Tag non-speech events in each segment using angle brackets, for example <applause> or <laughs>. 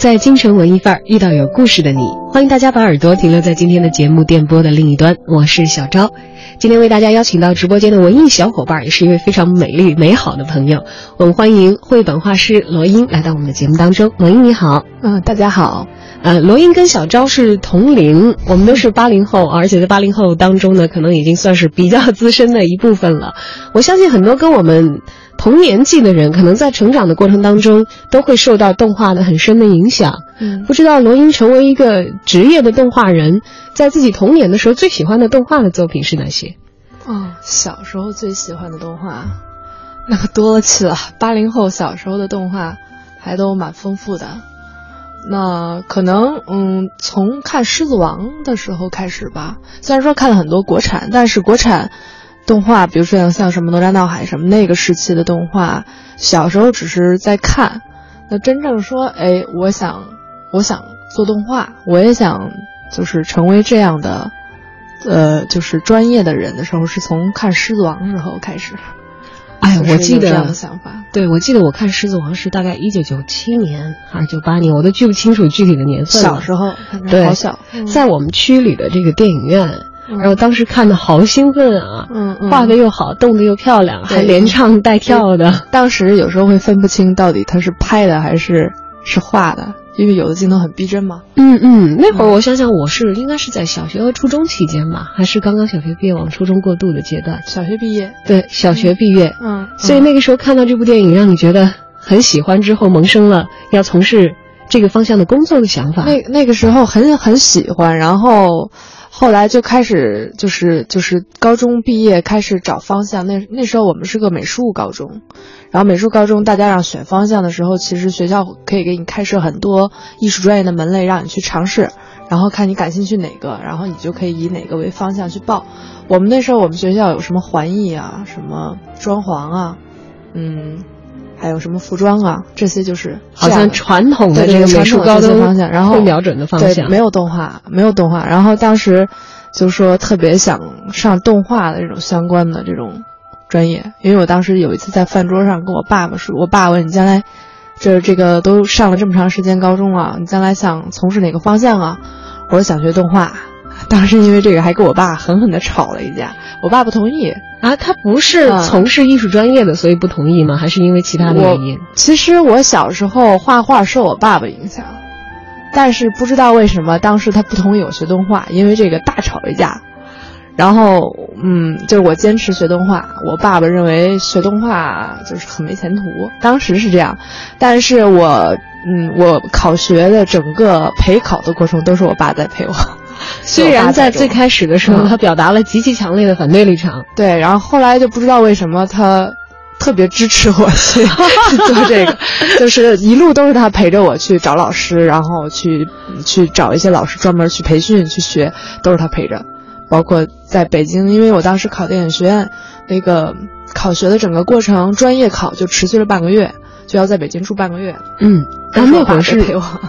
在京城文艺范儿遇到有故事的你，欢迎大家把耳朵停留在今天的节目电波的另一端，我是小昭。今天为大家邀请到直播间的文艺小伙伴，也是一位非常美丽美好的朋友，我们欢迎绘本画师罗英来到我们的节目当中。罗英你好，嗯，大家好。呃，罗英跟小昭是同龄，我们都是八零后，<laughs> 而且在八零后当中呢，可能已经算是比较资深的一部分了。我相信很多跟我们。同年纪的人，可能在成长的过程当中，都会受到动画的很深的影响。嗯，不知道罗英成为一个职业的动画人，在自己童年的时候最喜欢的动画的作品是哪些？哦，小时候最喜欢的动画，那可多了去了。八零后小时候的动画还都蛮丰富的。那可能，嗯，从看《狮子王》的时候开始吧。虽然说看了很多国产，但是国产。动画，比如说像像什么哪吒闹海什么那个时期的动画，小时候只是在看。那真正说，哎，我想，我想做动画，我也想，就是成为这样的，呃，就是专业的人的时候，是从看《狮子王》时候开始。哎，我记得这样的想法。对，我记得我看《狮子王》是大概一九九七年还是九八年，我都记不清楚具体的年份了。小时候，对，好小，在我们区里的这个电影院。然后当时看的好兴奋啊，嗯嗯，画的又好，动的又漂亮，还连唱带跳的。当时有时候会分不清到底他是拍的还是是画的，因为有的镜头很逼真嘛。嗯嗯，那会儿我想想，我是应该是在小学和初中期间吧，还是刚刚小学毕业往初中过渡的阶段？小学毕业，对，小学毕业。嗯，所以那个时候看到这部电影，让你觉得很喜欢，之后萌生了要从事这个方向的工作的想法。那那个时候很很喜欢，然后。后来就开始就是就是高中毕业开始找方向，那那时候我们是个美术高中，然后美术高中大家让选方向的时候，其实学校可以给你开设很多艺术专业的门类让你去尝试，然后看你感兴趣哪个，然后你就可以以哪个为方向去报。我们那时候我们学校有什么环艺啊，什么装潢啊，嗯。还有什么服装啊？这些就是好像传统的这个美术高中方向，然后瞄准的方向，没有动画，没有动画。然后当时就说特别想上动画的这种相关的这种专业，因为我当时有一次在饭桌上跟我爸爸说，我爸问你将来这这个都上了这么长时间高中了，你将来想从事哪个方向啊？我说想学动画。当时因为这个还跟我爸狠狠的吵了一架，我爸不同意啊，他不是从事艺术专业的，所以不同意吗？还是因为其他的原因？其实我小时候画画受我爸爸影响，但是不知道为什么当时他不同意我学动画，因为这个大吵一架。然后，嗯，就是我坚持学动画，我爸爸认为学动画就是很没前途，当时是这样。但是我，嗯，我考学的整个陪考的过程都是我爸在陪我。<laughs> 虽然在最开始的时候，他表达了极其强烈的反对立场，对，然后后来就不知道为什么他特别支持我去 <laughs> 做这个，<laughs> 就是一路都是他陪着我去找老师，然后去去找一些老师专门去培训去学，都是他陪着。包括在北京，因为我当时考电影学院，那个考学的整个过程，专业考就持续了半个月。就要在北京住半个月，嗯，但，那会儿是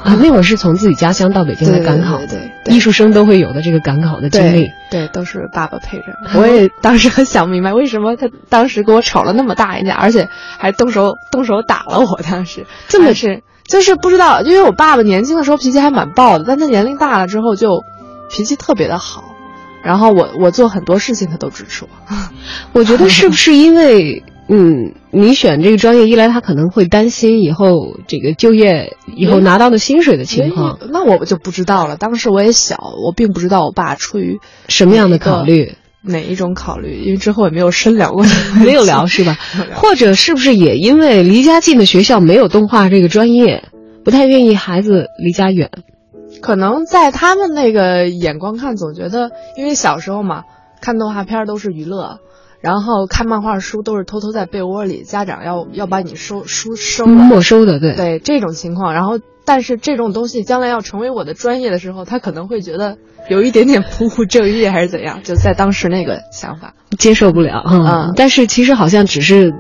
啊，那会儿是从自己家乡到北京来赶考，对对，艺术生都会有的这个赶考的经历，对，都是爸爸陪着。我也当时很想不明白，为什么他当时跟我吵了那么大一架，而且还动手动手打了我。当时 <laughs> 这么是就是不知道，因为我爸爸年轻的时候脾气还蛮暴的，但他年龄大了之后就脾气特别的好，然后我我做很多事情他都支持我。<laughs> 我觉得是不是因为？嗯，你选这个专业，一来他可能会担心以后这个就业以后拿到的薪水的情况，那我就不知道了。当时我也小，我并不知道我爸出于什么样的考虑，哪一种考虑，因为之后也没有深聊过，没有聊是吧？<laughs> 或者是不是也因为离家近的学校没有动画这个专业，不太愿意孩子离家远？可能在他们那个眼光看，总觉得因为小时候嘛，看动画片都是娱乐。然后看漫画书都是偷偷在被窝里，家长要要把你收书收，没收的，对对这种情况。然后，但是这种东西将来要成为我的专业的时候，他可能会觉得有一点点不务正业，还是怎样？就在当时那个想法接受不了。嗯，但是其实好像只是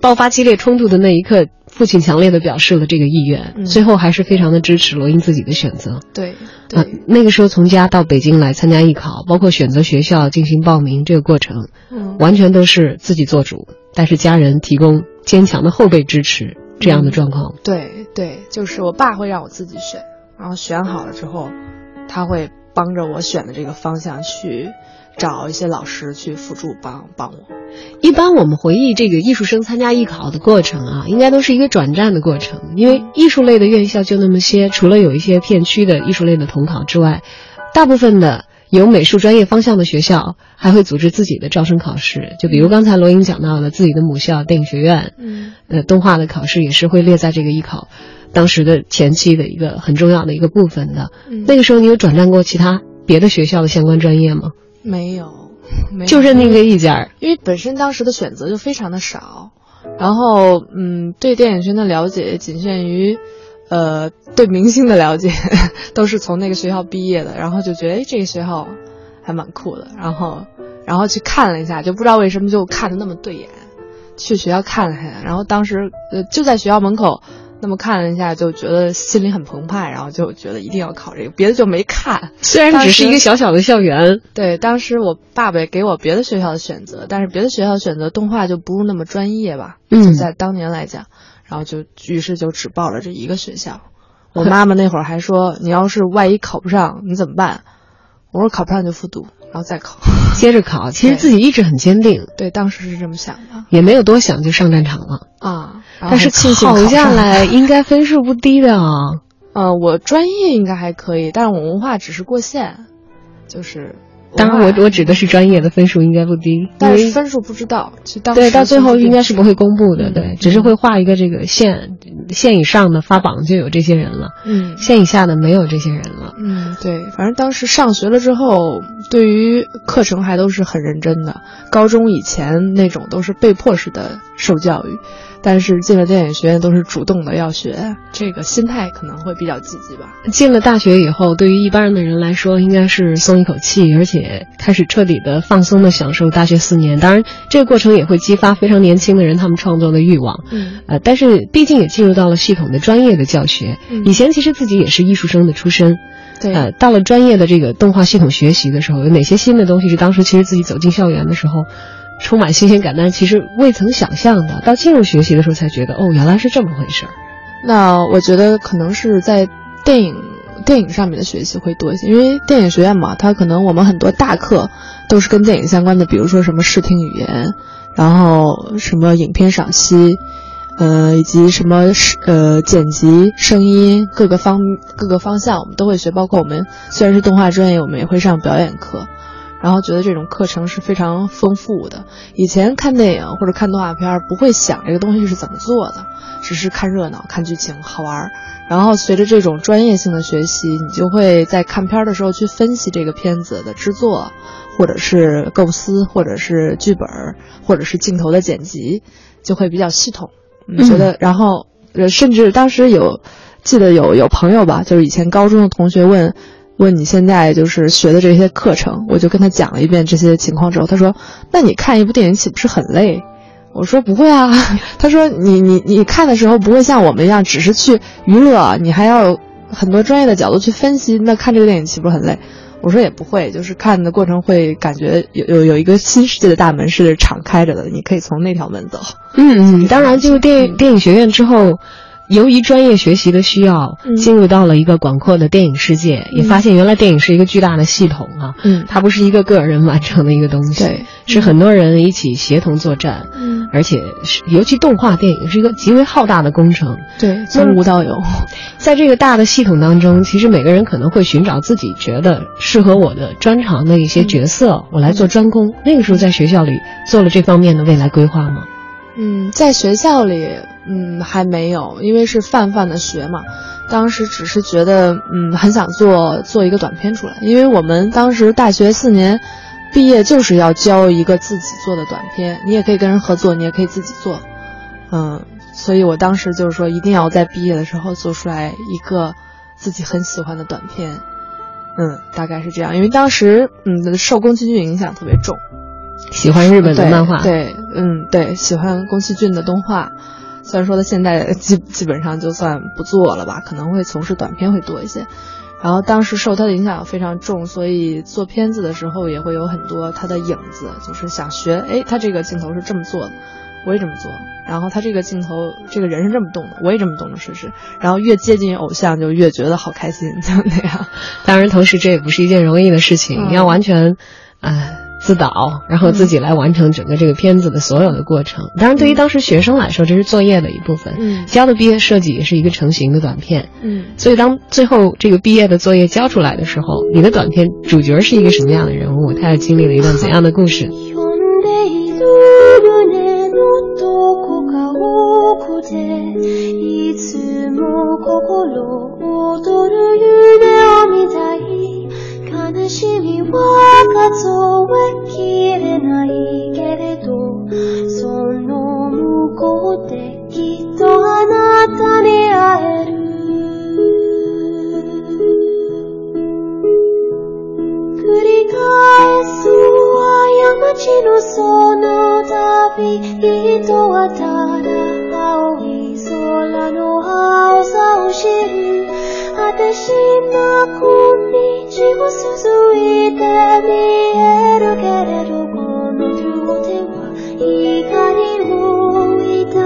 爆发激烈冲突的那一刻，父亲强烈的表示了这个意愿，嗯最后还是非常的支持罗英自己的选择。对啊对，，那个时候从家到北京来参加艺考，包括选择学校进行报名这个过程，嗯，完全都是自己做主，但是家人提供坚强的后备支持，这样的状况。对对，就是我爸会让我自己选，然后选好了之后，他会帮着我选的这个方向去找一些老师去辅助帮帮我。一般我们回忆这个艺术生参加艺考的过程啊，应该都是一个转战的过程，因为艺术类的院校就那么些，除了有一些片区的艺术类的统考之外，大部分的有美术专业方向的学校还会组织自己的招生考试，就比如刚才罗英讲到的自己的母校电影学院，嗯呃，动画的考试也是会列在这个艺考当时的前期的一个很重要的一个部分的。嗯那个时候你有转战过其他别的学校的相关专业吗？没有，没有就认那个一家儿。因为本身当时的选择就非常的少，然后嗯，对电影圈的了解也仅限于，呃，对明星的了解 <laughs> 都是从那个学校毕业的，然后就觉得哎这个学校还蛮酷的，然后然后去看了一下，就不知道为什么就看的那么对眼，去学校看了一下，然后当时呃就在学校门口。那么看了一下，就觉得心里很澎湃，然后就觉得一定要考这个，别的就没看。虽然只是一个小小的校园，对，当时我爸爸也给我别的学校的选择，但是别的学校选择动画就不是那么专业吧，嗯就在当年来讲，然后就于是就只报了这一个学校。我妈妈那会儿还说，你要是万一考不上，你怎么办？我说考不上就复读，然后再考。<laughs> 接着考。其实自己意志很坚定，对，当时是这么想的也没有多想就上战场了。啊。但是庆幸考下来 <laughs> 应该分数不低的啊。呃，我专业应该还可以，但是我文化只是过线，就是当然我我指的是专业的分数应该不低，但是分数不知道，对到最后应该是不会公布的，嗯对，只是会画一个这个线，线以上的发榜就有这些人了，嗯线以下的没有这些人了。嗯，对，反正当时上学了之后，对于课程还都是很认真的。高中以前那种都是被迫式的受教育，但是进了电影学院都是主动的要学，这个心态可能会比较积极吧。进了大学以后，对于一般的人来说，应该是松一口气，而且开始彻底的放松的享受大学四年。当然，这个过程也会激发非常年轻的人他们创作的欲望。嗯呃，但是毕竟也进入到了系统的专业的教学。嗯以前其实自己也是艺术生的出身，对，呃，到了专业的这个动画系统学习的时候，有哪些新的东西是当时其实自己走进校园的时候充满新鲜感，但其实未曾想象的，到进入学习的时候才觉得，哦，原来是这么回事儿。那我觉得可能是在电影电影上面的学习会多一些，因为电影学院嘛，它可能我们很多大课都是跟电影相关的，比如说什么视听语言，然后什么影片赏析，呃，以及什么是呃剪辑、声音各个方各个方向我们都会学，包括我们虽然是动画专业，我们也会上表演课。然后觉得这种课程是非常丰富的。以前看电影或者看动画片儿，不会想这个东西是怎么做的，只是看热闹、看剧情好玩儿。然后随着这种专业性的学习，你就会在看片儿的时候去分析这个片子的制作，或者是构思，或者是剧本儿，或者是镜头的剪辑，就会比较系统。嗯，觉得，然后呃，甚至当时有记得有有朋友吧，就是以前高中的同学问。问你现在就是学的这些课程，我就跟他讲了一遍这些情况之后，他说：“那你看一部电影岂不是很累？”我说：“不会啊。<laughs> ”他说：“你你你看的时候不会像我们一样只是去娱乐，你还要很多专业的角度去分析。那看这个电影岂不是很累？”我说：“也不会，就是看的过程会感觉有有有一个新世界的大门是敞开着的，你可以从那条门走。”嗯嗯，当然进入电影电影学院之后。由于专业学习的需要，嗯进入到了一个广阔的电影世界，也发现原来电影是一个巨大的系统啊，嗯它不是一个个人完成的一个东西，对是很多人一起协同作战，嗯，而且是尤其动画电影是一个极为浩大的工程，对，从无到有。在这个大的系统当中，其实每个人可能会寻找自己觉得适合我的专长的一些角色，我来做专攻。那个时候在学校里做了这方面的未来规划吗？嗯，在学校里，嗯，还没有，因为是泛泛的学嘛。当时只是觉得，嗯，很想做做一个短片出来，因为我们当时大学四年毕业就是要交一个自己做的短片，你也可以跟人合作，你也可以自己做，嗯，所以我当时就是说，一定要在毕业的时候做出来一个自己很喜欢的短片，嗯，大概是这样，因为当时，嗯，受宫崎骏影响特别重。喜欢日本的漫画，对，嗯，对，喜欢宫崎骏的动画。虽然说他现在基基本上就算不做了吧，可能会从事短片会多一些。然后当时受他的影响非常重，所以做片子的时候也会有很多他的影子，就是想学，哎，他这个镜头是这么做的，我也这么做。然后他这个镜头，这个人是这么动的，我也这么动着试试。然后越接近偶像，就越觉得好开心，就那样。当然，同时这也不是一件容易的事情，你要完全，呃。自导，然后自己来完成整个这个片子的所有的过程。当然，对于当时学生来说，这是作业的一部分。嗯，交的毕业设计也是一个成型的短片。嗯，所以当最后这个毕业的作业交出来的时候，你的短片主角是一个什么样的人物？他又经历了一段怎样的故事？悲しみは数えきれないけれどその向こうできっとあなたに会える。繰り返す過ちのその旅人はただ青い空の青さを知る。果てしなく地を続いて見えるけれどこの両手は光を抱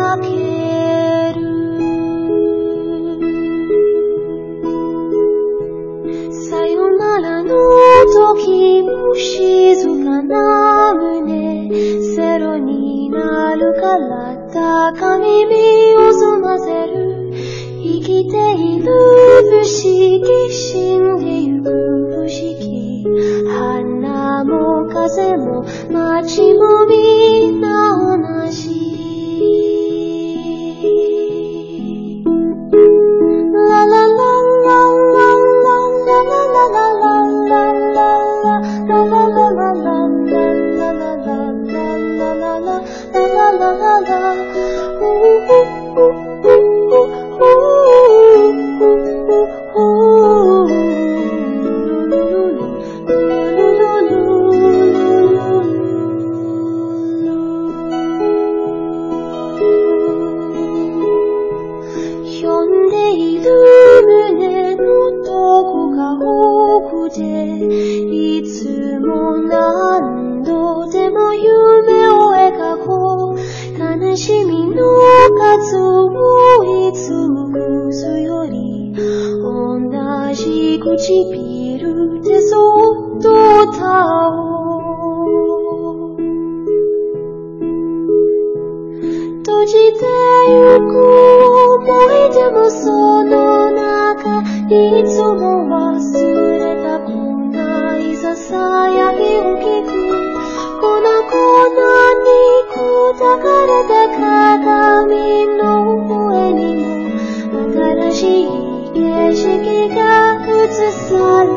てゆく。思い出もその中いつも忘れたく。ないささやきを聞く。粉々に砕かれた鏡の上にも新しい景色が映され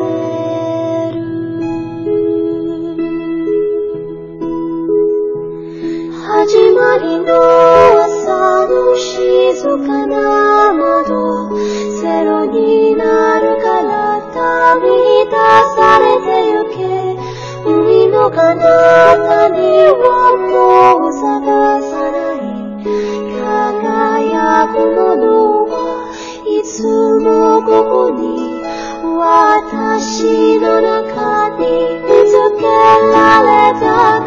始まりの静かな窓ゼロになるから旅に出されてゆけ。海の彼方にはもう探さない。輝くものはいつもここに私の中に見つけられた。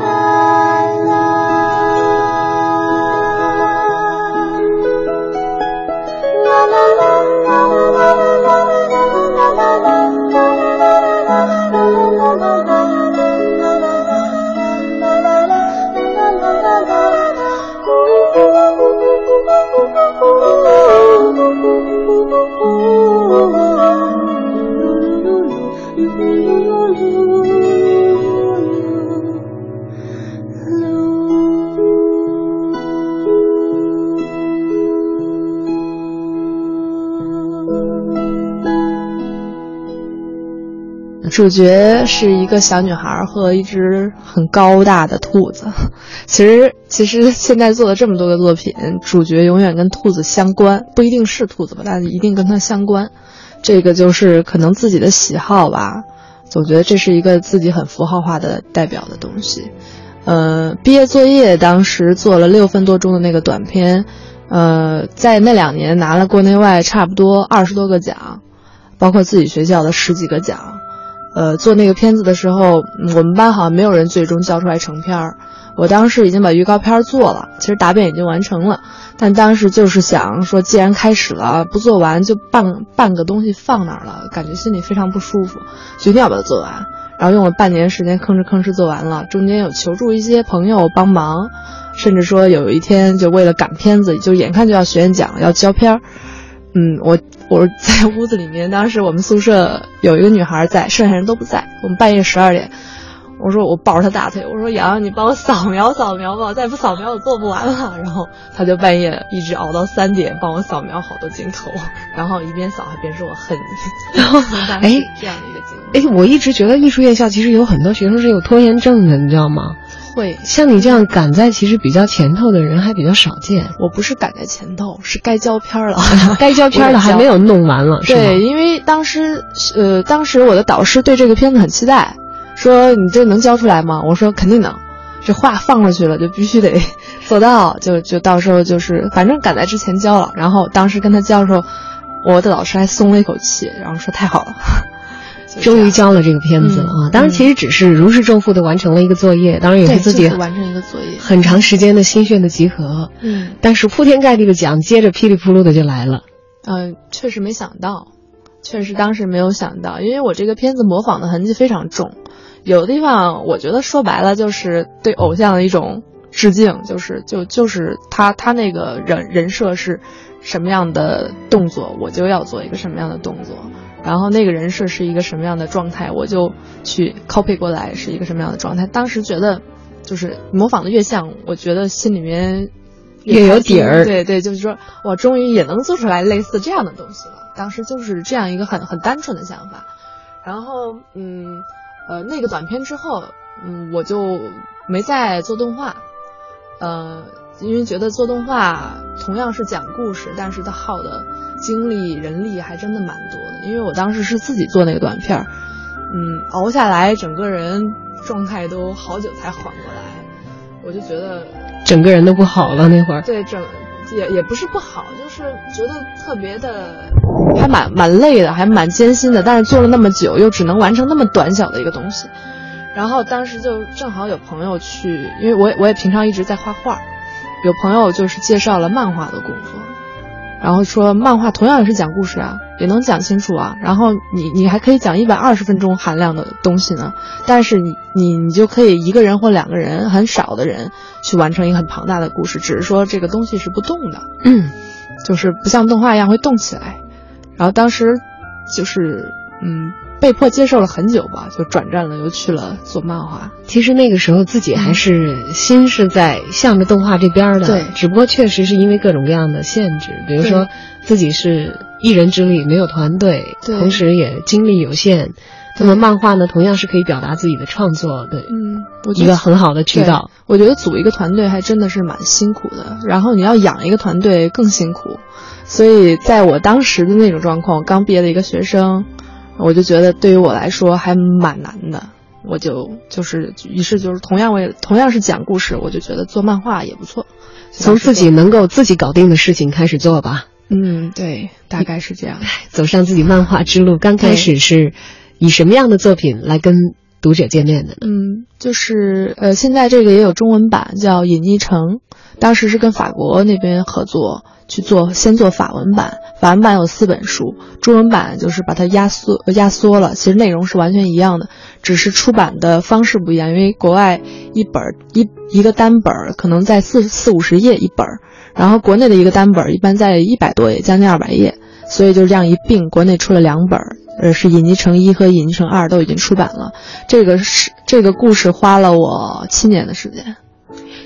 主角是一个小女孩和一只很高大的兔子。<laughs> 其实，其实现在做了这么多个作品，主角永远跟兔子相关，不一定是兔子吧，但一定跟它相关。这个就是可能自己的喜好吧，总觉得这是一个自己很符号化的代表的东西。呃，毕业作业当时做了六分多钟的那个短片，呃，在那两年拿了国内外差不多二十多个奖，包括自己学校的十几个奖。呃，做那个片子的时候，我们班好像没有人最终交出来成片儿。我当时已经把预告片做了，其实答辩已经完成了，但当时就是想说，既然开始了，不做完就半半个东西放那儿了，感觉心里非常不舒服，就一定要把它做完。然后用了半年时间吭哧吭哧做完了，中间有求助一些朋友帮忙，甚至说有一天就为了赶片子，就眼看就要学院奖要交片儿，嗯，我我在屋子里面，当时我们宿舍有一个女孩在，剩下人都不在。我们半夜十二点，我说我抱着他大腿，我说洋洋，你帮我扫描扫描吧，再不扫描我做不完了。然后他就半夜一直熬到三点，帮我扫描好多镜头，然后一边扫还边说我恨你。<laughs> 然后当这样的一个经历，哎，我一直觉得艺术院校其实有很多学生是有拖延症的，你知道吗？会。像你这样赶在其实比较前头的人还比较少见，我不是赶在前头，是该交片儿了，<laughs> 该交片儿的还没有弄完了，对，因为当时呃，当时我的导师对这个片子很期待，说你这能交出来吗？我说肯定能，这话放出去了就必须得 <laughs> 做到，就就到时候就是反正赶在之前交了。然后当时跟他交的时候，我的老师还松了一口气，然后说太好了，<laughs> 终于交了这个片子了啊！嗯当然，其实只是如释重负的完成了一个作业，当然也是自己完成一个作业。很长时间的心血的集合。嗯但是铺天盖地的奖接着噼里扑噜的就来了。嗯、确实没想到，确实当时没有想到，因为我这个片子模仿的痕迹非常重，有的地方我觉得说白了就是对偶像的一种致敬，就是就就是他他那个人人设是什么样的动作，我就要做一个什么样的动作，然后那个人设是一个什么样的状态，我就去 copy 过来是一个什么样的状态。当时觉得就是模仿的越像，我觉得心里面越有底儿对对，就是说我终于也能做出来类似这样的东西了。当时就是这样一个很很单纯的想法。然后嗯呃那个短片之后，嗯我就没再做动画，呃因为觉得做动画同样是讲故事，但是它耗的精力人力还真的蛮多的。因为我当时是自己做那个短片儿，嗯熬下来整个人状态都好久才缓过来，我就觉得整个人都不好了那会儿。对，整也也不是不好，就是觉得特别的，还蛮蛮累的，还蛮艰辛的。但是做了那么久，又只能完成那么短小的一个东西。然后当时就正好有朋友去，因为我也我也平常一直在画画，有朋友就是介绍了漫画的工作，然后说漫画同样也是讲故事啊，也能讲清楚啊。然后你你还可以讲一百二十分钟含量的东西呢，但是你你你就可以一个人或两个人很少的人去完成一个很庞大的故事，只是说这个东西是不动的，嗯，就是不像动画一样会动起来。然后当时就是嗯被迫接受了很久吧，就转战了，又去了做漫画。其实那个时候自己还是心是在向着动画这边的，对只不过确实是因为各种各样的限制，比如说自己是一人之力，没有团队，对同时也精力有限。那么漫画呢，同样是可以表达自己的创作的嗯，一个很好的渠道。我觉得组一个团队还真的是蛮辛苦的，然后你要养一个团队更辛苦，所以在我当时的那种状况，刚毕业的一个学生，我就觉得对于我来说还蛮难的。我就就是，于是就是同样为同样是讲故事，我就觉得做漫画也不错。从自己能够自己搞定的事情开始做吧，嗯，对，大概是这样。走上自己漫画之路。刚开始是以什么样的作品来跟读者见面的呢？嗯，就是呃，现在这个也有中文版，叫《隐匿城》，当时是跟法国那边合作去做，先做法文版，法文版有四本书，中文版就是把它压缩压缩了，其实内容是完全一样的，只是出版的方式不一样，因为国外一本一一个单本可能在四四五十页一本，然后国内的一个单本一般在一百多页，将近二百页，所以就这样一并，国内出了两本，呃，是《隐匿成一》和《隐匿成二》都已经出版了。这个是这个故事花了我七年的时间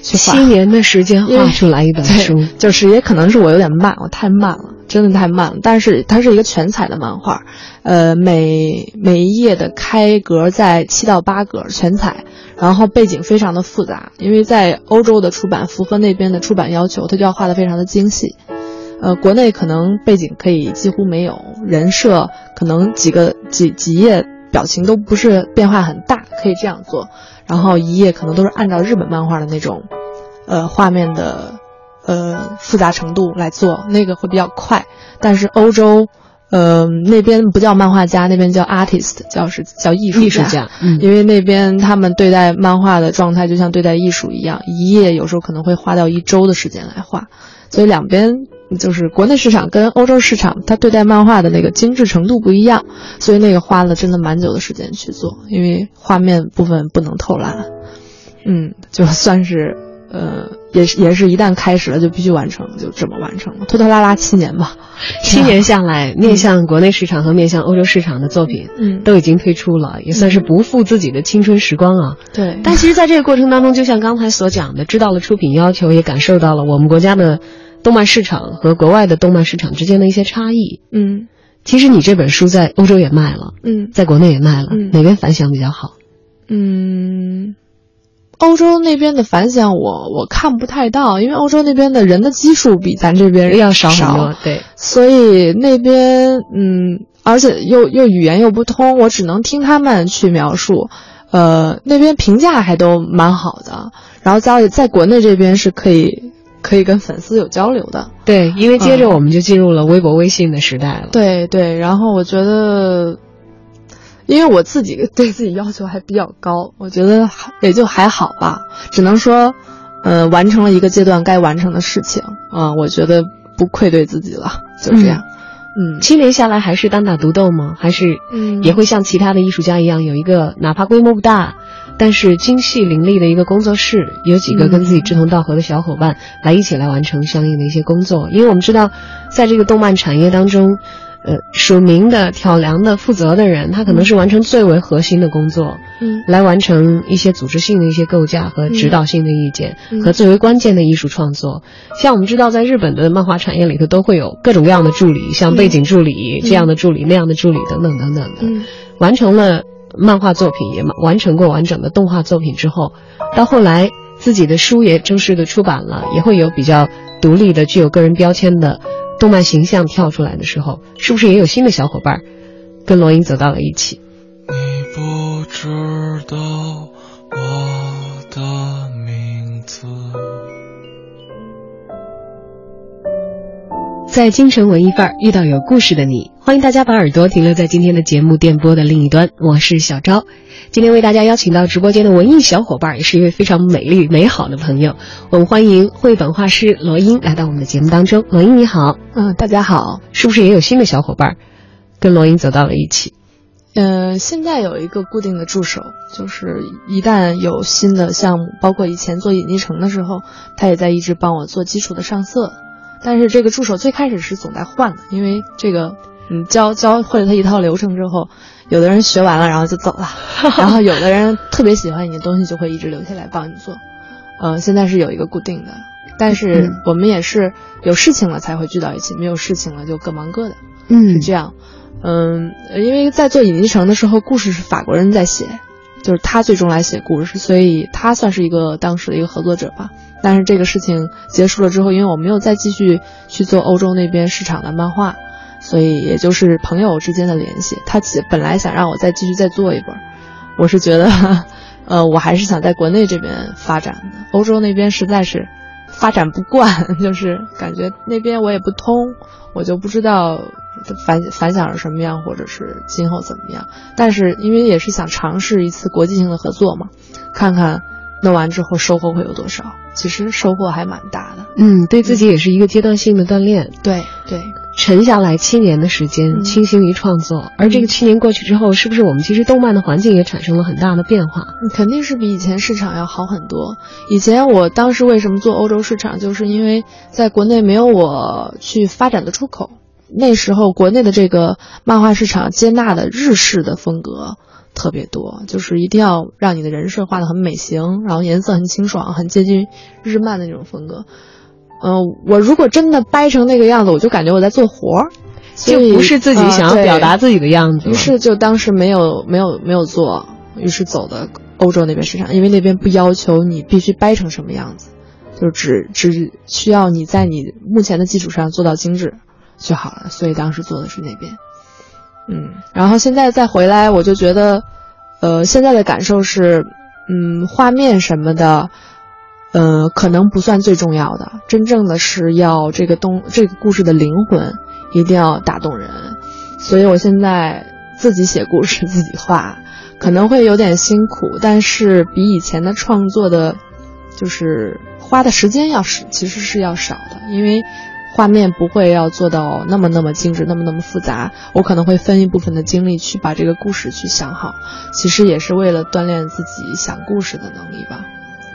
去画，七年的时间画出来一本书，就是也可能是我有点慢，我太慢了，真的太慢了。但是它是一个全彩的漫画，呃，每每一页的开格在七到八格全彩，然后背景非常的复杂，因为在欧洲的出版符合那边的出版要求，它就要画的非常的精细。呃，国内可能背景可以几乎没有，人设可能几个几几页表情都不是变化很大，可以这样做。然后一页可能都是按照日本漫画的那种，呃，画面的呃复杂程度来做，那个会比较快。但是欧洲，呃，那边不叫漫画家，那边叫 artist，叫是叫艺术艺术家，嗯，因为那边他们对待漫画的状态就像对待艺术一样，一页有时候可能会花掉一周的时间来画，所以两边就是国内市场跟欧洲市场，它对待漫画的那个精致程度不一样，所以那个花了真的蛮久的时间去做，因为画面部分不能偷懒，嗯，就算是呃，也是也是一旦开始了就必须完成，就这么完成了，拖拖拉拉七年吧，七年下来，面向国内市场和面向欧洲市场的作品，嗯，都已经推出了，也算是不负自己的青春时光啊。对，但其实，在这个过程当中，就像刚才所讲的，知道了出品要求，也感受到了我们国家的动漫市场和国外的动漫市场之间的一些差异。嗯其实你这本书在欧洲也卖了，嗯在国内也卖了，嗯哪边反响比较好？嗯，欧洲那边的反响我我看不太到，因为欧洲那边的人的基数比咱这边要少很多，对，所以那边嗯，而且又又语言又不通，我只能听他们去描述。呃，那边评价还都蛮好的，然后在在国内这边是可以可以跟粉丝有交流的。对，因为接着我们就进入了微博、微信的时代了。对对，然后我觉得，因为我自己对自己要求还比较高，我觉得还也就还好吧，只能说，呃，完成了一个阶段该完成的事情啊、我觉得不愧对自己了，就这样。嗯七年下来还是单打独斗吗？还是嗯也会像其他的艺术家一样，有一个哪怕规模不大，但是精细凌厉的一个工作室，有几个跟自己志同道合的小伙伴来一起来完成相应的一些工作。因为我们知道，在这个动漫产业当中，呃，署名的、挑梁的、负责的人，他可能是完成最为核心的工作，嗯来完成一些组织性的一些构架和指导性的意见、嗯和最为关键的艺术创作。像我们知道，在日本的漫画产业里头，都会有各种各样的助理，像背景助理、这样的助理、那样的助理等等等等的。嗯完成了漫画作品，也完成过完整的动画作品之后，到后来自己的书也正式的出版了，也会有比较独立的、具有个人标签的动漫形象跳出来的时候，是不是也有新的小伙伴跟罗英走到了一起？你不知道我在京城文艺范儿遇到有故事的你，欢迎大家把耳朵停留在今天的节目电波的另一端，我是小昭。今天为大家邀请到直播间的文艺小伙伴，也是一位非常美丽美好的朋友。我们欢迎绘本画师罗英来到我们的节目当中。罗英你好，嗯，大家好。是不是也有新的小伙伴跟罗英走到了一起？呃，现在有一个固定的助手，就是一旦有新的项目，包括以前做引力城的时候，他也在一直帮我做基础的上色。但是这个助手最开始是总在换的，因为这个，嗯，教教会了他一套流程之后，有的人学完了然后就走了，<laughs> 然后有的人特别喜欢你的东西就会一直留下来帮你做。呃，现在是有一个固定的，但是嗯我们也是有事情了才会聚到一起，没有事情了就各忙各的。嗯是这样。嗯，因为在做引力城的时候，故事是法国人在写，就是他最终来写故事，所以他算是一个当时的一个合作者吧。但是这个事情结束了之后，因为我没有再继续去做欧洲那边市场的漫画，所以也就是朋友之间的联系。他本来想让我再继续再做一本，我是觉得，<laughs> 呃，我还是想在国内这边发展的，欧洲那边实在是发展不惯，<laughs> 就是感觉那边我也不通，我就不知道反反响是什么样，或者是今后怎么样。但是因为也是想尝试一次国际性的合作嘛，看看弄完之后收获会有多少。其实收获还蛮大的。嗯，对自己也是一个阶段性的锻炼。对对，沉下来七年的时间，嗯倾心于创作。而这个七年过去之后，是不是我们其实动漫的环境也产生了很大的变化？肯定是比以前市场要好很多。以前我当时为什么做欧洲市场，就是因为在国内没有我去发展的出口。那时候国内的这个漫画市场接纳的日式的风格特别多，就是一定要让你的人设画的很美型，然后颜色很清爽，很接近日漫的那种风格。嗯、我如果真的掰成那个样子，我就感觉我在做活儿，就不是自己呃想要表达自己的样子了。于是就当时没有没有没有做，于是走的欧洲那边市场，因为那边不要求你必须掰成什么样子，就只只需要你在你目前的基础上做到精致就好了。所以当时做的是那边，嗯，然后现在再回来，我就觉得，呃，现在的感受是，嗯，画面什么的，呃，可能不算最重要的，真正的是要这个东这个故事的灵魂一定要打动人。所以我现在自己写故事，自己画，可能会有点辛苦，但是比以前的创作的，就是花的时间要是其实是要少的，因为。画面不会要做到那么那么精致，那么那么复杂。我可能会分一部分的精力去把这个故事去想好，其实也是为了锻炼自己想故事的能力吧。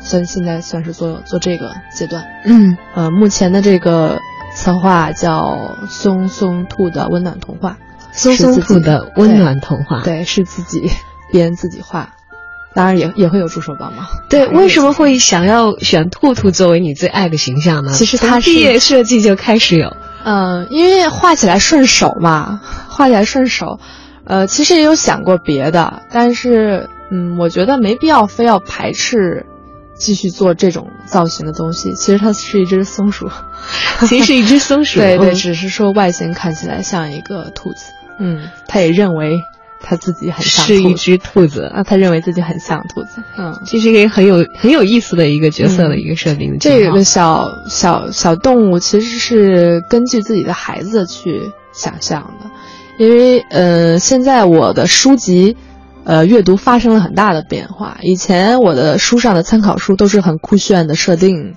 算现在算是做做这个阶段。嗯，呃，目前的这个策划叫松松兔的温暖童话，松松兔的温暖童话，对，是自己编自己画。当然也也会有助手帮忙。对，为什么会想要选兔兔作为你最爱的形象呢？其实它毕业设计就开始有，嗯，因为画起来顺手嘛，<laughs> 画起来顺手。呃，其实也有想过别的，但是嗯，我觉得没必要非要排斥继续做这种造型的东西。其实它是一只松鼠，<laughs> 其实是一只松鼠，<laughs> 对对，只是说外形看起来像一个兔子。嗯，他也认为。他自己很像是一只兔子啊，他认为自己很像兔子。嗯，这是一个很有很有意思的一个角色的一个设定。这个小小小动物其实是根据自己的孩子去想象的，因为呃，现在我的书籍，呃，阅读发生了很大的变化。以前我的书上的参考书都是很酷炫的设定，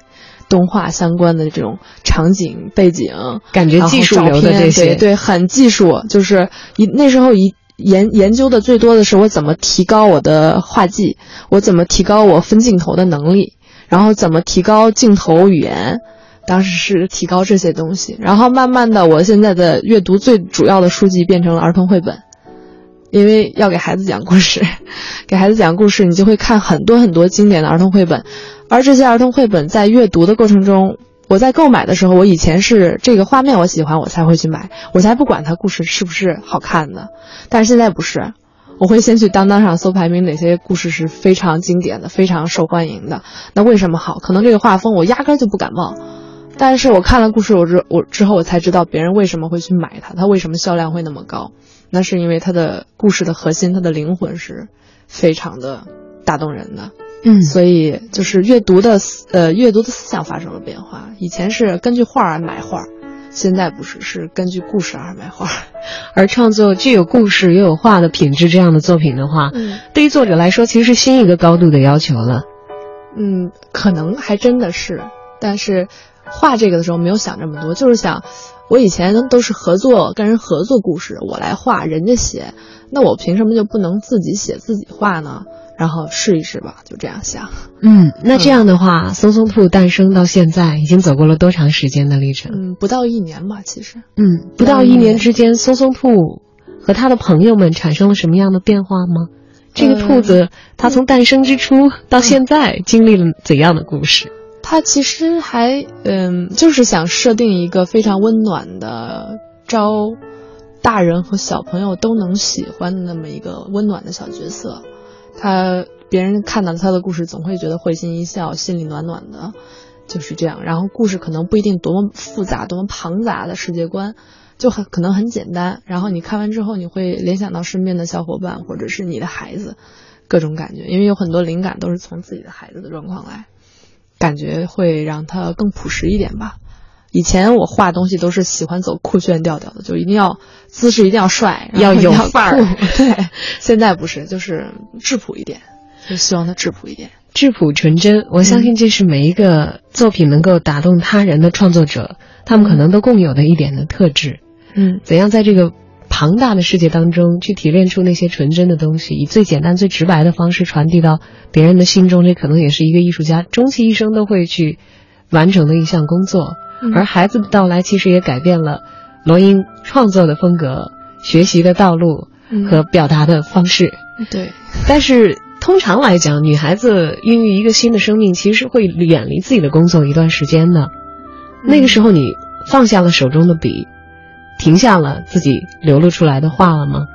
动画相关的这种场景背景，感觉技术流的这些，对对，很技术，就是一那时候一。研研究的最多的是我怎么提高我的画技，我怎么提高我分镜头的能力，然后怎么提高镜头语言，当时是提高这些东西。然后慢慢的，我现在的阅读最主要的书籍变成了儿童绘本，因为要给孩子讲故事，<laughs> 给孩子讲故事，你就会看很多很多经典的儿童绘本，而这些儿童绘本在阅读的过程中。我在购买的时候，我以前是这个画面我喜欢，我才会去买，我才不管它故事是不是好看的。但是现在不是，我会先去当当上搜排名，哪些故事是非常经典的、非常受欢迎的。那为什么好？可能这个画风我压根就不感冒，但是我看了故事，我之我之后我才知道别人为什么会去买它，它为什么销量会那么高？那是因为它的故事的核心，它的灵魂是非常的打动人的。嗯，所以就是阅读的呃阅读的思想发生了变化。以前是根据画而买画，现在不是，是根据故事而买画。<laughs> 而创作具有故事又有画的品质这样的作品的话，嗯，对于作者来说，其实是新一个高度的要求了。嗯，可能还真的是，但是画这个的时候没有想这么多，就是想，我以前都是合作跟人合作故事，我来画，人家写，那我凭什么就不能自己写自己画呢？然后试一试吧，就这样想。嗯，那这样的话，松松兔诞生到现在已经走过了多长时间的历程？嗯，不到一年吧，其实。嗯，不到一年之间，松松兔和他的朋友们产生了什么样的变化吗？这个兔子，它从诞生之初到现在经历了怎样的故事？它其实还，嗯，就是想设定一个非常温暖的，招大人和小朋友都能喜欢的那么一个温暖的小角色。他别人看到他的故事，总会觉得会心一笑，心里暖暖的，就是这样。然后故事可能不一定多么复杂、多么庞杂的世界观，就很可能很简单。然后你看完之后，你会联想到身边的小伙伴，或者是你的孩子，各种感觉。因为有很多灵感都是从自己的孩子的状况来，感觉会让他更朴实一点吧。以前我画东西都是喜欢走酷炫调调的，就一定要姿势一定要帅，要有范儿。<laughs> 对，现在不是，就是质朴一点，就希望它质朴一点，质朴纯真。我相信这是每一个作品能够打动他人的创作者，他们可能都共有的一点的特质。嗯，怎样在这个庞大的世界当中去提炼出那些纯真的东西，以最简单、最直白的方式传递到别人的心中，这可能也是一个艺术家终其一生都会去完成的一项工作。而孩子的到来，其实也改变了罗英创作的风格、学习的道路和表达的方式。对，但是通常来讲，女孩子孕育一个新的生命，其实会远离自己的工作一段时间的。那个时候，你放下了手中的笔，停下了自己流露出来的话了吗？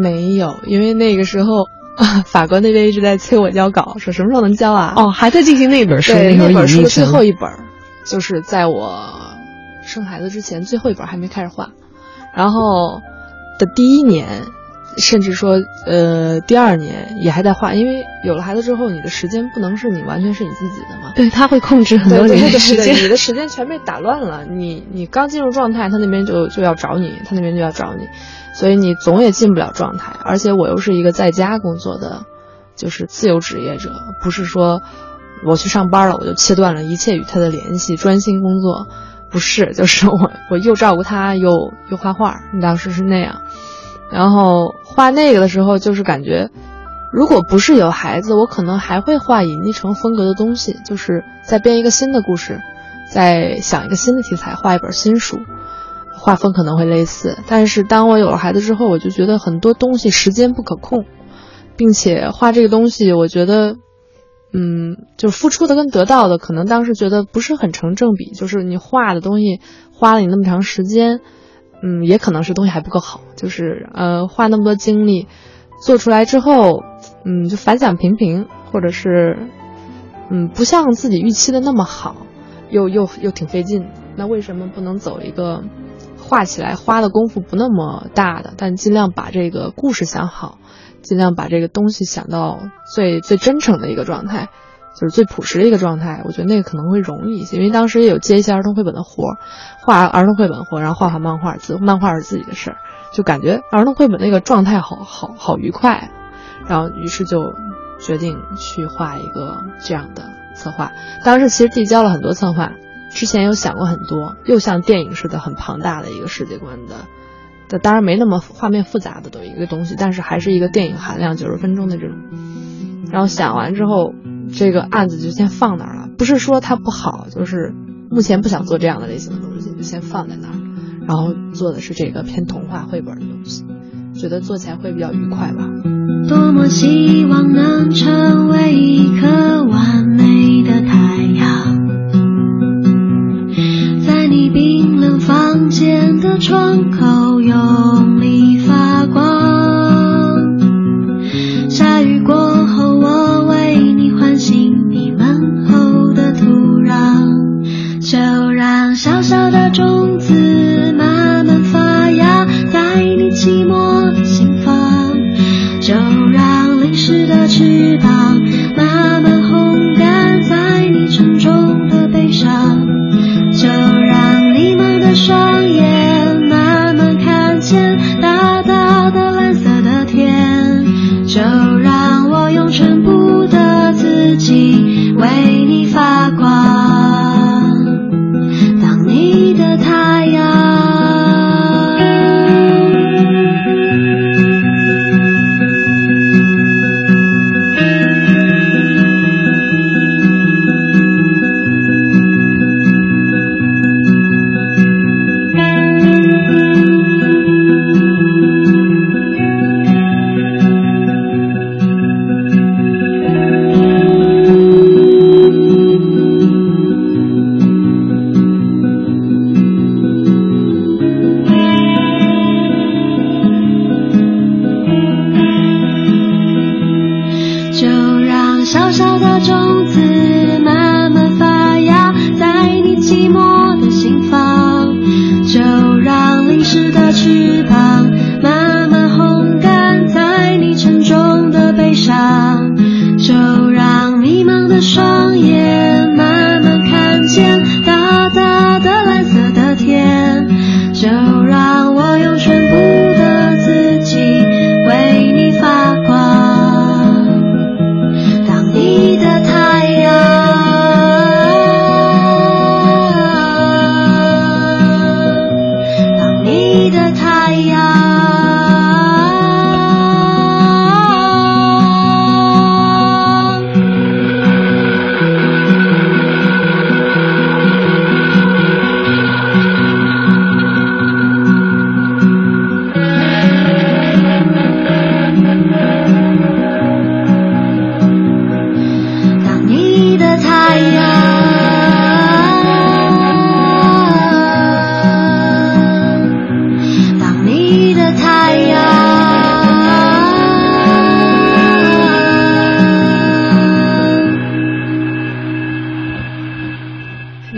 没有，因为那个时候啊 <laughs> 法国那边一直在催我交稿，说什么时候能交啊？哦，还在进行那本书，那本书的最后一本。就是在我生孩子之前，最后一本还没开始画，然后的第一年，甚至说，呃，第二年也还在画，因为有了孩子之后，你的时间不能是你完全是你自己的嘛。对他会控制很多你的时间对，你的时间全被打乱了。你你刚进入状态，他那边就就要找你，他那边就要找你，所以你总也进不了状态。而且我又是一个在家工作的，就是自由职业者，不是说我去上班了，我就切断了一切与他的联系，专心工作。不是，就是 <laughs> 我我又照顾他，又又画画，当时是那样。然后画那个的时候，就是感觉，如果不是有孩子，我可能还会画隐匿城风格的东西，就是再编一个新的故事，再想一个新的题材，画一本新书，画风可能会类似。但是当我有了孩子之后，我就觉得很多东西时间不可控，并且画这个东西，我觉得。嗯，就付出的跟得到的，可能当时觉得不是很成正比。就是你画的东西花了你那么长时间，嗯，也可能是东西还不够好。就是呃，花那么多精力做出来之后，嗯，就反响平平，或者是嗯，不像自己预期的那么好，又又又挺费劲。那为什么不能走一个画起来花的功夫不那么大的，但尽量把这个故事想好？尽量把这个东西想到最最真诚的一个状态，就是最朴实的一个状态。我觉得那个可能会容易一些，因为当时也有接一些儿童绘本的活儿，画儿童绘本活，然后画画漫画，自漫画是自己的事儿，就感觉儿童绘本那个状态好好好愉快，然后于是就决定去画一个这样的策划。当时其实递交了很多策划，之前有想过很多，又像电影似的很庞大的一个世界观的。这当然没那么画面复杂的都一个东西，但是还是一个电影含量九十分钟的这种。然后想完之后，这个案子就先放那儿了。不是说它不好，就是目前不想做这样的类型的东西，就先放在那儿。然后做的是这个偏童话绘本的东西，觉得做起来会比较愉快吧。多么希望能成为一颗完美的太阳。房间的窗口用力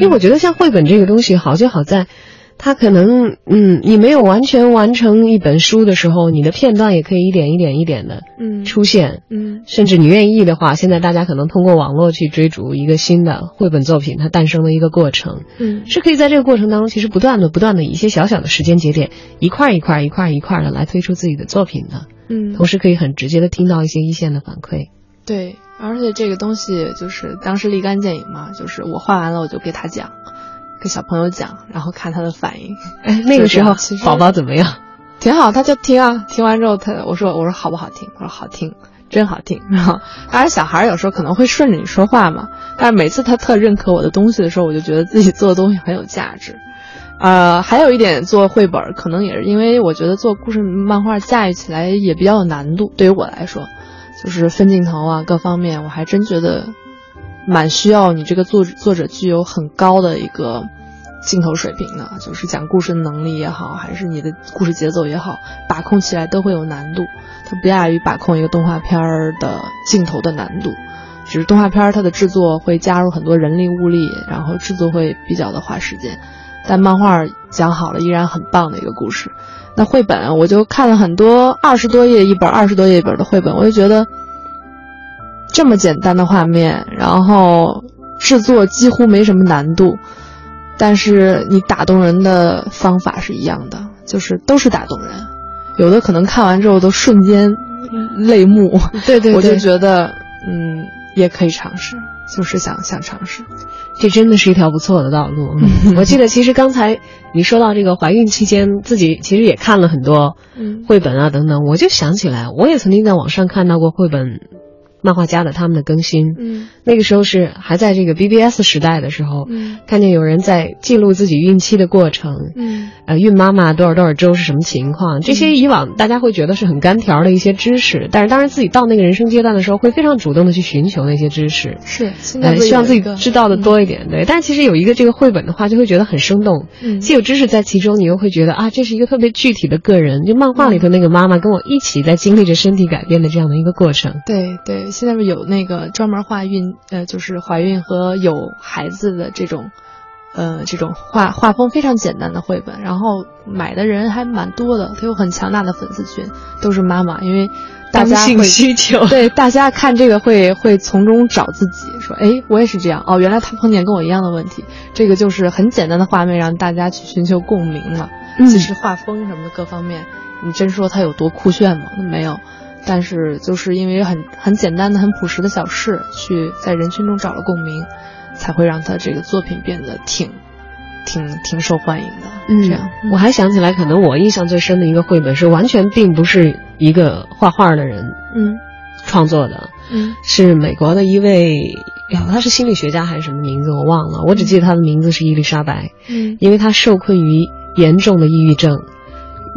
我觉得像绘本这个东西好就好在，它可能，嗯，你没有完全完成一本书的时候，你的片段也可以一点一点一点的嗯出现。嗯甚至你愿意的话，现在大家可能通过网络去追逐一个新的绘本作品，它诞生的一个过程，嗯是可以在这个过程当中，其实不断的、不断的以一些小小的时间节点，一块儿一块儿、一块儿一块儿的来推出自己的作品的，嗯，同时可以很直接的听到一些一线的反馈。对，而且这个东西就是当时立竿见影嘛，就是我画完了我就给他讲，给小朋友讲，然后看他的反应，哎，<laughs> 那个时候其实宝宝怎么样？挺好，他就听啊，听完之后他我说我说好不好听？我说好听，真好听。<laughs> 然后当然小孩有时候可能会顺着你说话嘛，但是每次他特认可我的东西的时候，我就觉得自己做的东西很有价值。呃，还有一点做绘本，可能也是因为我觉得做故事漫画驾驭起来也比较有难度，对于我来说，就是分镜头啊各方面，我还真觉得蛮需要你这个作作者具有很高的一个镜头水平的，就是讲故事的能力也好，还是你的故事节奏也好，把控起来都会有难度。它不亚于把控一个动画片儿的镜头的难度，只是动画片儿它的制作会加入很多人力物力，然后制作会比较的花时间。但漫画讲好了，依然很棒的一个故事。那绘本我就看了很多二十多页一本、二十多页一本的绘本，我就觉得这么简单的画面，然后制作几乎没什么难度，但是你打动人的方法是一样的，就是都是打动人。有的可能看完之后都瞬间泪目，<laughs> 对对我就觉得嗯也可以尝试，就是想想尝试。这真的是一条不错的道路。嗯我记得，其实刚才你说到这个怀孕期间，自己其实也看了很多嗯绘本啊等等，我就想起来，我也曾经在网上看到过绘本漫画家的他们的更新。嗯那个时候是还在这个 BBS 时代的时候，嗯看见有人在记录自己孕期的过程，嗯呃，孕妈妈多少多少周是什么情况？这些以往大家会觉得是很干条的一些知识，但是当然自己到那个人生阶段的时候，会非常主动的去寻求那些知识。是现在呃，不是希望自己知道的多一点，对。但其实有一个这个绘本的话，就会觉得很生动，嗯既有知识在其中，你又会觉得啊，这是一个特别具体的个人，就漫画里头那个妈妈跟我一起在经历着身体改变的这样的一个过程。对对，现在不是有那个专门画孕，呃，就是怀孕和有孩子的这种，呃，这种画画风非常简单的绘本，然后买的人还蛮多的，它有很强大的粉丝群，都是妈妈，因为大家性会需求，<laughs> 对大家看这个会会从中找自己，说，哎，我也是这样，哦，原来他碰见跟我一样的问题，这个就是很简单的画面，让大家去寻求共鸣嘛。嗯其实画风什么的各方面，你真说它有多酷炫吗？那没有。但是就是因为很很简单的、很朴实的小事，去在人群中找了共鸣，才会让他这个作品变得挺、挺、挺受欢迎的。嗯，这样，我还想起来，可能我印象最深的一个绘本是完全并不是一个画画的人嗯。创作的，嗯。是美国的一位，呀，他是心理学家还是什么名字我忘了，我只记得他的名字是伊丽莎白，嗯。因为他受困于严重的抑郁症，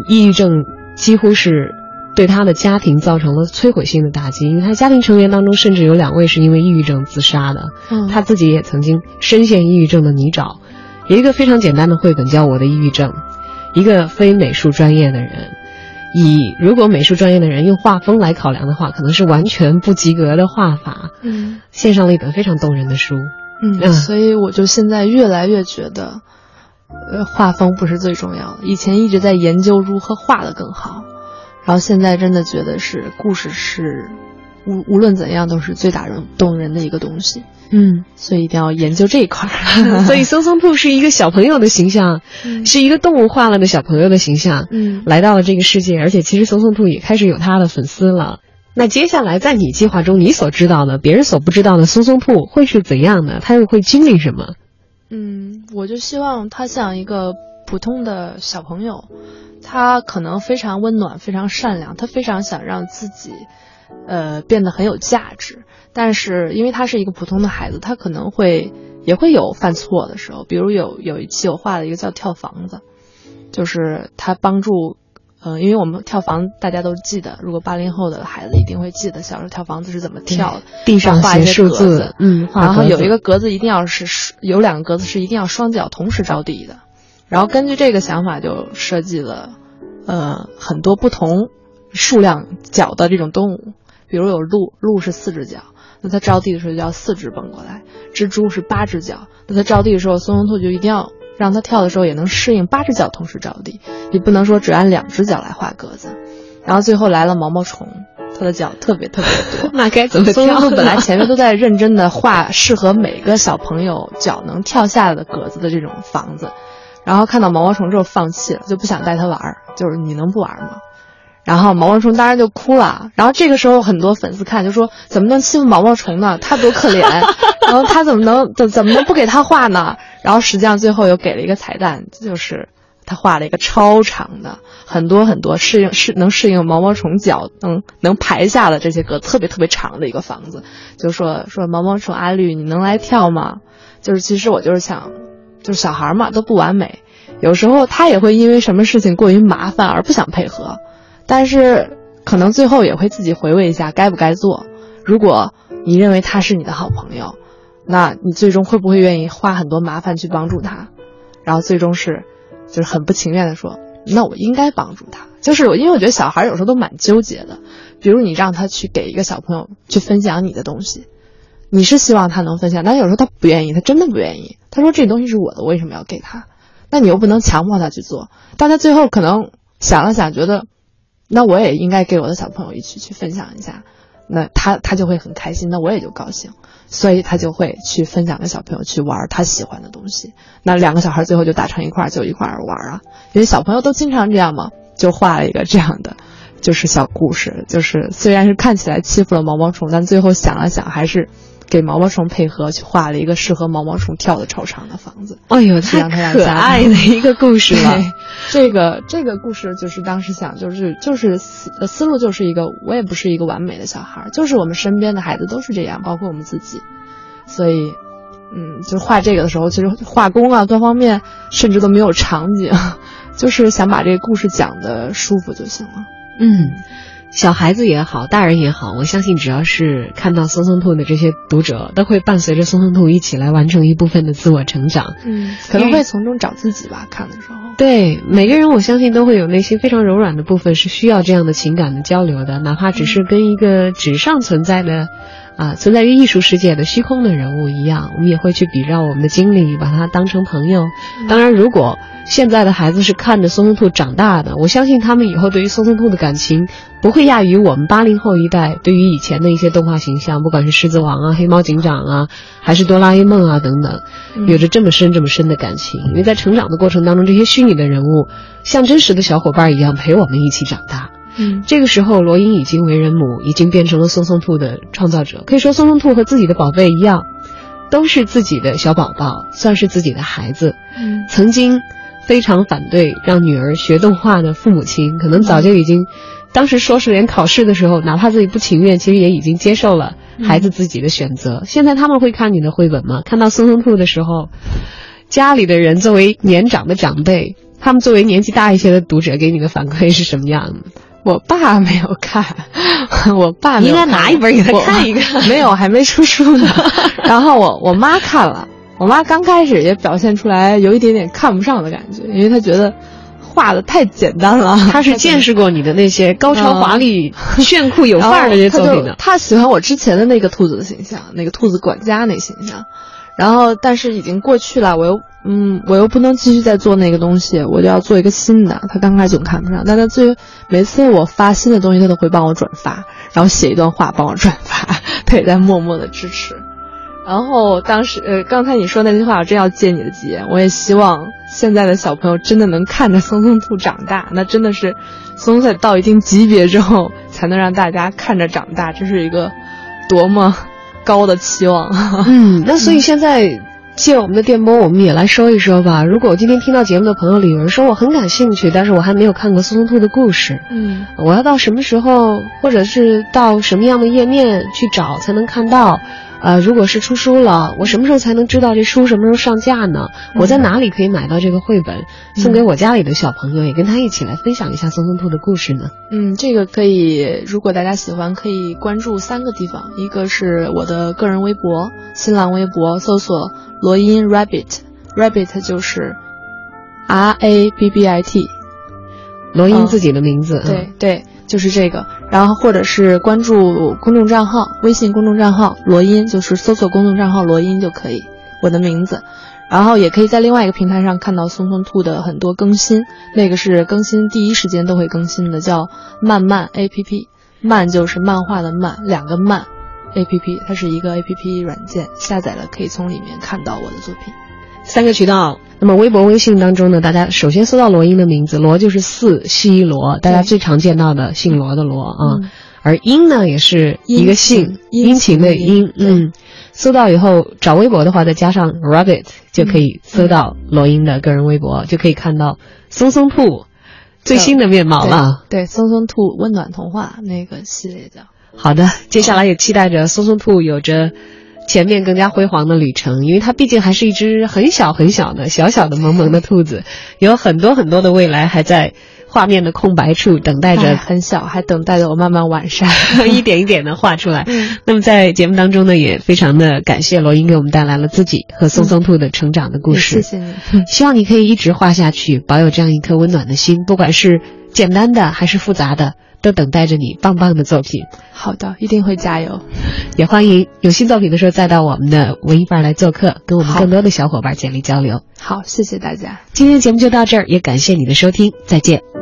抑郁症几乎是对他的家庭造成了摧毁性的打击，因为他家庭成员当中甚至有两位是因为抑郁症自杀的，嗯，他自己也曾经深陷抑郁症的泥沼。有一个非常简单的绘本叫《我的抑郁症》，一个非美术专业的人，以如果美术专业的人用画风来考量的话，可能是完全不及格的画法，嗯献上了一本非常动人的书。嗯，嗯所以我就现在越来越觉得，呃，画风不是最重要的。以前一直在研究如何画的更好，然后现在真的觉得是故事是无无论怎样都是最打人动人的一个东西，嗯，所以一定要研究这一块儿。<laughs> 所以松松兔是一个小朋友的形象，嗯是一个动物化了的小朋友的形象，嗯来到了这个世界，而且其实松松兔也开始有他的粉丝了。那接下来在你计划中，你所知道的、别人所不知道的松松兔会是怎样的？他又会经历什么？嗯，我就希望他像一个普通的小朋友，他可能非常温暖、非常善良，他非常想让自己，呃，变得很有价值。但是因为他是一个普通的孩子，他可能会也会有犯错的时候。比如有有一期我画了一个叫跳房子，就是他帮助。呃，因为我们跳房大家都记得，如果八零后的孩子一定会记得小时候跳房子是怎么跳的，地上画一些格子字，嗯，画然后有一个格子一定要是有两个格子是一定要双脚同时着地的，然后根据这个想法就设计了，呃，很多不同数量脚的这种动物，比如有鹿，鹿是四只脚，那它着地的时候就要四只蹦过来；蜘蛛是八只脚，那它着地的时候，松松兔就一定要让它跳的时候也能适应八只脚同时着地，你不能说只按两只脚来画格子。然后最后来了毛毛虫，它的脚特别特别多。那该怎么跳？松松兔本来前面都在认真的画适合每个小朋友脚能跳下的格子的这种房子，然后看到毛毛虫之后放弃了，就不想带它玩儿，就是你能不玩吗？然后毛毛虫当然就哭了。然后这个时候很多粉丝看就说怎么能欺负毛毛虫呢？它多可怜。<laughs> 然后他怎么能怎怎么能不给他画呢？然后实际上最后又给了一个彩蛋，就是他画了一个超长的，很多很多适应适能适应毛毛虫脚能能排下的这些个特别特别长的一个房子。就说说毛毛虫阿绿，你能来跳吗？就是其实我就是想，就是小孩嘛都不完美，有时候他也会因为什么事情过于麻烦而不想配合。但是可能最后也会自己回味一下该不该做。如果你认为他是你的好朋友，那你最终会不会愿意花很多麻烦去帮助他？然后最终是，就是很不情愿的说，那我应该帮助他。就是我，因为我觉得小孩有时候都蛮纠结的。比如你让他去给一个小朋友去分享你的东西，你是希望他能分享，但有时候他不愿意，他真的不愿意。他说这东西是我的，为什么要给他？那你又不能强迫他去做。但他最后可能想了想，觉得。那我也应该给我的小朋友一起去分享一下，那他他就会很开心，那我也就高兴，所以他就会去分享给小朋友去玩他喜欢的东西。那两个小孩最后就打成一块儿，就一块儿玩啊，因为小朋友都经常这样嘛，就画了一个这样的，就是小故事，就是虽然是看起来欺负了毛毛虫，但最后想了想还是。给毛毛虫配合去画了一个适合毛毛虫跳的超长的房子。哎呦，太可爱的一个故事了。这个这个故事就是当时想，就是就是思思路就是一个，我也不是一个完美的小孩，就是我们身边的孩子都是这样，包括我们自己。所以，嗯，就画这个的时候，其实画工啊各方面甚至都没有场景，<laughs> 就是想把这个故事讲的舒服就行了。嗯。小孩子也好，大人也好，我相信只要是看到松松兔的这些读者，都会伴随着松松兔一起来完成一部分的自我成长。嗯，可能会从中找自己吧。看的时候，对每个人，我相信都会有内心非常柔软的部分，是需要这样的情感的交流的，哪怕只是跟一个纸上存在的。啊，存在于艺术世界的虚空的人物一样，我们也会去比照我们的经历，把他当成朋友。当然，如果现在的孩子是看着松松兔长大的，我相信他们以后对于松松兔的感情不会亚于我们八零后一代对于以前的一些动画形象，不管是狮子王啊、黑猫警长啊，还是哆啦 A 梦啊等等，有着这么深这么深的感情。因为在成长的过程当中，这些虚拟的人物像真实的小伙伴一样陪我们一起长大。嗯，这个时候，罗英已经为人母，已经变成了松松兔的创造者。可以说，松松兔和自己的宝贝一样，都是自己的小宝宝，算是自己的孩子。嗯，曾经非常反对让女儿学动画的父母亲，可能早就已经，当时说是连考试的时候，哪怕自己不情愿，其实也已经接受了孩子自己的选择。现在他们会看你的绘本吗？看到松松兔的时候，家里的人作为年长的长辈，他们作为年纪大一些的读者，给你的反馈是什么样的？我爸没有看，<laughs> 我爸应该拿一本给他看一看。<laughs> 没有，还没出书呢。<laughs> 然后我我妈看了，我妈刚开始也表现出来有一点点看不上的感觉，因为她觉得画的太简单了。她是见识过你的那些高超华丽、炫酷有范儿的那些作品的。她喜欢我之前的那个兔子的形象，那个兔子管家那形象。然后，但是已经过去了，我又嗯，我又不能继续再做那个东西，我就要做一个新的。他刚开始总看不上，但他最每次我发新的东西，他都会帮我转发，然后写一段话帮我转发，<laughs> 他也在默默的支持。然后当时呃，刚才你说那句话，我真要借你的吉言，我也希望现在的小朋友真的能看着松松兔长大，那真的是松松到一定级别之后，才能让大家看着长大，这是一个多么。高的期望，<laughs> 嗯，那所以现在借我们的电波，我们也来说一说吧。如果今天听到节目的朋友里有人说我很感兴趣，但是我还没有看过松松兔的故事，嗯，我要到什么时候，或者是到什么样的页面去找才能看到？呃，如果是出书了，我什么时候才能知道这书什么时候上架呢？我在哪里可以买到这个绘本，送给我家里的小朋友，也跟他一起来分享一下松松兔的故事呢？嗯，这个可以，如果大家喜欢，可以关注三个地方，一个是我的个人微博，新浪微博搜索罗音 rabbit，rabbit 就是 R A B B I T，罗音自己的名字，对对。就是这个，然后或者是关注公众账号，微信公众账号罗音，就是搜索公众账号罗音就可以，我的名字。然后也可以在另外一个平台上看到松松兔的很多更新，那个是更新第一时间都会更新的，叫漫漫 APP，漫就是漫画的漫，两个漫 APP，它是一个 APP 软件，下载了可以从里面看到我的作品。三个渠道。那么微博、微信当中呢，大家首先搜到罗英的名字，罗就是四西罗，大家最常见到的姓罗的罗啊。嗯而英呢，也是一个姓，殷殷勤的殷。嗯，搜到以后找微博的话，再加上 Rabbit 就可以搜到罗英的个人微博，就可以看到松松兔最新的面貌了。对，对松松兔温暖童话那个系列叫。好的，接下来也期待着松松兔有着前面更加辉煌的旅程，因为它毕竟还是一只很小很小的小小的萌萌的兔子，有很多很多的未来还在画面的空白处等待哎着很小，还等待着我慢慢完善。一点一点的画出来。嗯那么在节目当中呢，也非常的感谢罗英给我们带来了自己和松松兔的成长的故事。也谢谢你。希望你可以一直画下去，保有这样一颗温暖的心，不管是简单的还是复杂的，都等待着你棒棒的作品。好的，一定会加油。也欢迎有新作品的时候再到我们的文艺范儿来做客，跟我们更多的小伙伴建立交流。好，谢谢大家。今天的节目就到这儿，也感谢你的收听，再见。